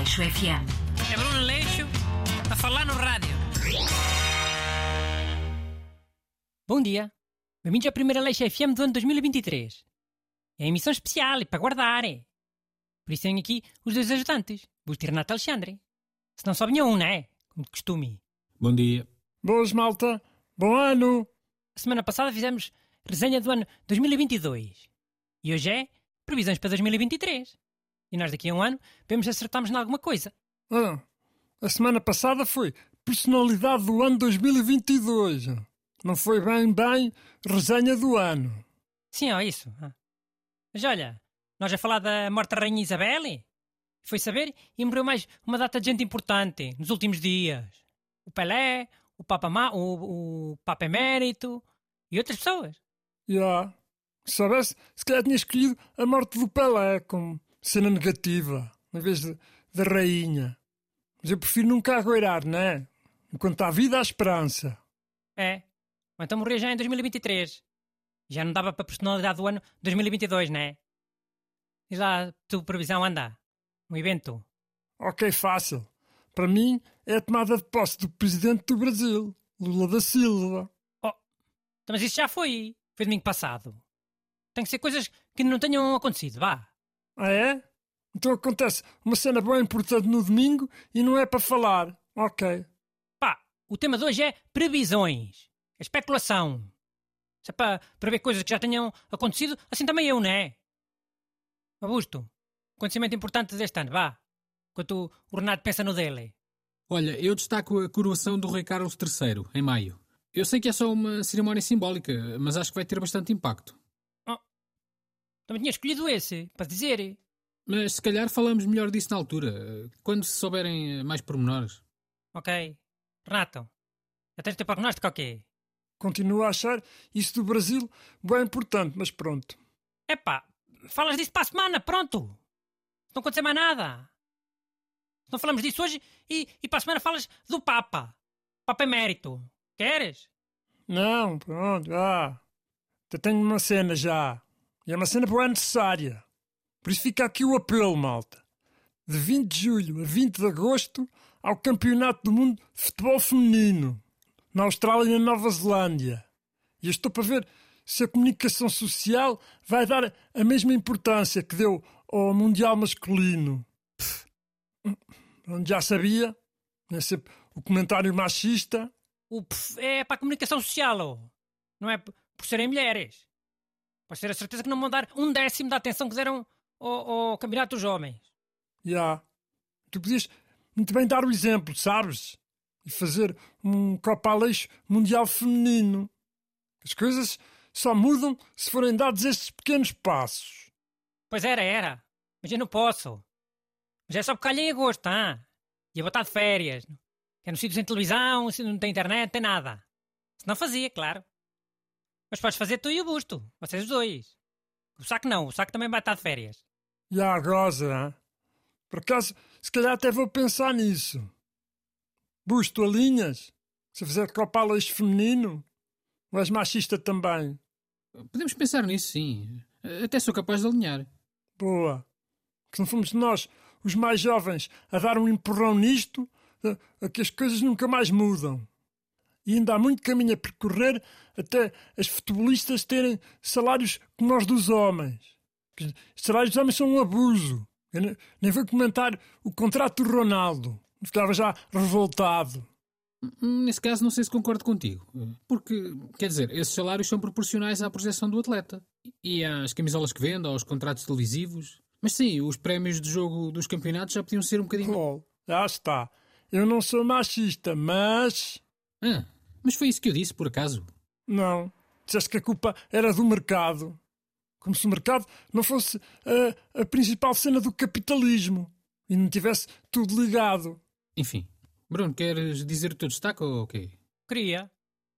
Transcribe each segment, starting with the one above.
Leixo FM. É Bruno Leixo a falar no rádio. Bom dia. Bem-vindos à primeira Leixo FM do ano 2023. É emissão especial e para guardar. é. Por isso tenho aqui os dois ajudantes, Busto e Renato Alexandre. Se não só vinha um, não é? Como de costume. Bom dia. Boas, malta. Bom ano. A semana passada fizemos resenha do ano 2022. E hoje é previsões para 2023. E nós daqui a um ano vemos se acertamos em alguma coisa. Ah, a semana passada foi personalidade do ano 2022. Não foi bem, bem resenha do ano. Sim, ó, isso. Ah. Mas olha, nós a falar da morte da Rainha Isabel? Foi saber e morreu mais uma data de gente importante nos últimos dias. O Pelé, o Papa, Ma, o, o Papa Emérito e outras pessoas. Já. Se soubesse, se calhar tinha escolhido a morte do Pelé como cena negativa, em vez de, da rainha. Mas eu prefiro nunca agoirar, não é? Enquanto há vida, há esperança. É. Ou então morrer já em 2023. Já não dava para a personalidade do ano 2022, não é? Diz lá, tu previsão anda. Um evento. Ok, fácil. Para mim, é a tomada de posse do presidente do Brasil, Lula da Silva. Então, Mas isso já foi. Foi domingo passado. Tem que ser coisas que não tenham acontecido, vá. Ah, é? Então acontece uma cena bem importante no domingo e não é para falar. Ok. Pá, o tema de hoje é previsões. É especulação. Se é para prever coisas que já tenham acontecido, assim também eu, não é? Augusto, acontecimento importante deste ano, vá. Enquanto o Renato pensa no dele. Olha, eu destaco a coroação do Rei Carlos III, em maio. Eu sei que é só uma cerimónia simbólica, mas acho que vai ter bastante impacto. Também tinha escolhido esse, para dizer. Mas se calhar falamos melhor disso na altura, quando se souberem eh, mais pormenores. Ok. Renato, já tens teu prognóstico ou quê? Continuo a achar isso do Brasil bem importante, mas pronto. Epá, falas disso para a semana, pronto. Não aconteceu mais nada. Não falamos disso hoje e, e para a semana falas do Papa. Papa Emérito. Queres? Não, pronto, ah. Eu tenho uma cena já. E é uma cena boa necessária. Por isso fica aqui o apelo, malta. De 20 de julho a 20 de agosto, ao Campeonato do Mundo de Futebol Feminino, na Austrália e na Nova Zelândia. E eu estou para ver se a comunicação social vai dar a mesma importância que deu ao Mundial Masculino. Onde já sabia, é sempre o comentário machista. O é para a comunicação social, não é por serem mulheres. Podes ter a certeza que não vão dar um décimo da atenção que deram ao, ao Campeonato dos Homens. Já. Tu podias muito bem dar o exemplo, sabes? E fazer um Copa a Leixo Mundial Feminino. As coisas só mudam se forem dados estes pequenos passos. Pois era, era. Mas eu não posso. Mas é só porque calhei em agosto, ah? E vou estar de férias. É no sítio sem televisão, não tem internet, não tem nada. Se não fazia, claro. Mas podes fazer tu e o Busto. Vocês os dois. O saco não, o saco também vai estar de férias. Já goza, hein? Por acaso, se calhar até vou pensar nisso. Busto, alinhas? Se eu fizer a Leixo Feminino? Ou és machista também? Podemos pensar nisso, sim. Até sou capaz de alinhar. Boa. Que se não fomos nós, os mais jovens, a dar um empurrão nisto, a, a que as coisas nunca mais mudam. E ainda há muito caminho a percorrer até as futebolistas terem salários como os dos homens. Os salários dos homens são um abuso. Eu ne- nem vou comentar o contrato do Ronaldo. Ficava já revoltado. Hum, Nesse caso, não sei se concordo contigo. Porque, quer dizer, esses salários são proporcionais à projeção do atleta. E às camisolas que vende, aos contratos televisivos. Mas sim, os prémios de jogo dos campeonatos já podiam ser um bocadinho. Oh, já está. Eu não sou machista, mas. Ah, mas foi isso que eu disse, por acaso. Não. Disseste que a culpa era do mercado. Como se o mercado não fosse a, a principal cena do capitalismo e não tivesse tudo ligado. Enfim. Bruno, queres dizer o teu destaque ou o quê? Queria.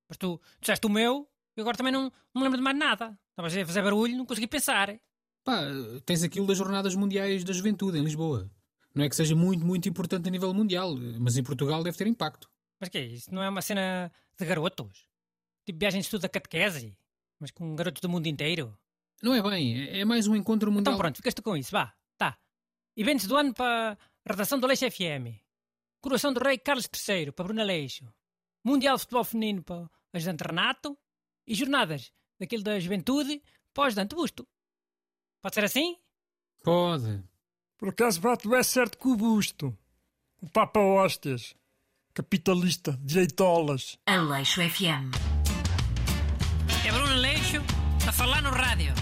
Mas tu disseste o meu e agora também não, não me lembro de mais nada. Estavas a fazer barulho, não consegui pensar. Pá, tens aquilo das Jornadas Mundiais da Juventude em Lisboa. Não é que seja muito, muito importante a nível mundial, mas em Portugal deve ter impacto. Mas que é isso? Não é uma cena de garotos? Tipo viagem de estudo da catequese? Mas com garotos do mundo inteiro? Não é bem, é é mais um encontro mundial. Então pronto, ficaste com isso, vá. Tá. Eventos do ano para Redação do Leixo FM. Coroação do Rei Carlos III para Bruna Leixo. Mundial de Futebol Feminino para Ajudante Renato. E jornadas daquele da Juventude para o Ajudante Busto. Pode ser assim? Pode. Por acaso bate é certo com o busto. O Papa Hóstias. Capitalista, direitolas. Aleixo FM. É Bruno Leixo a falar no rádio.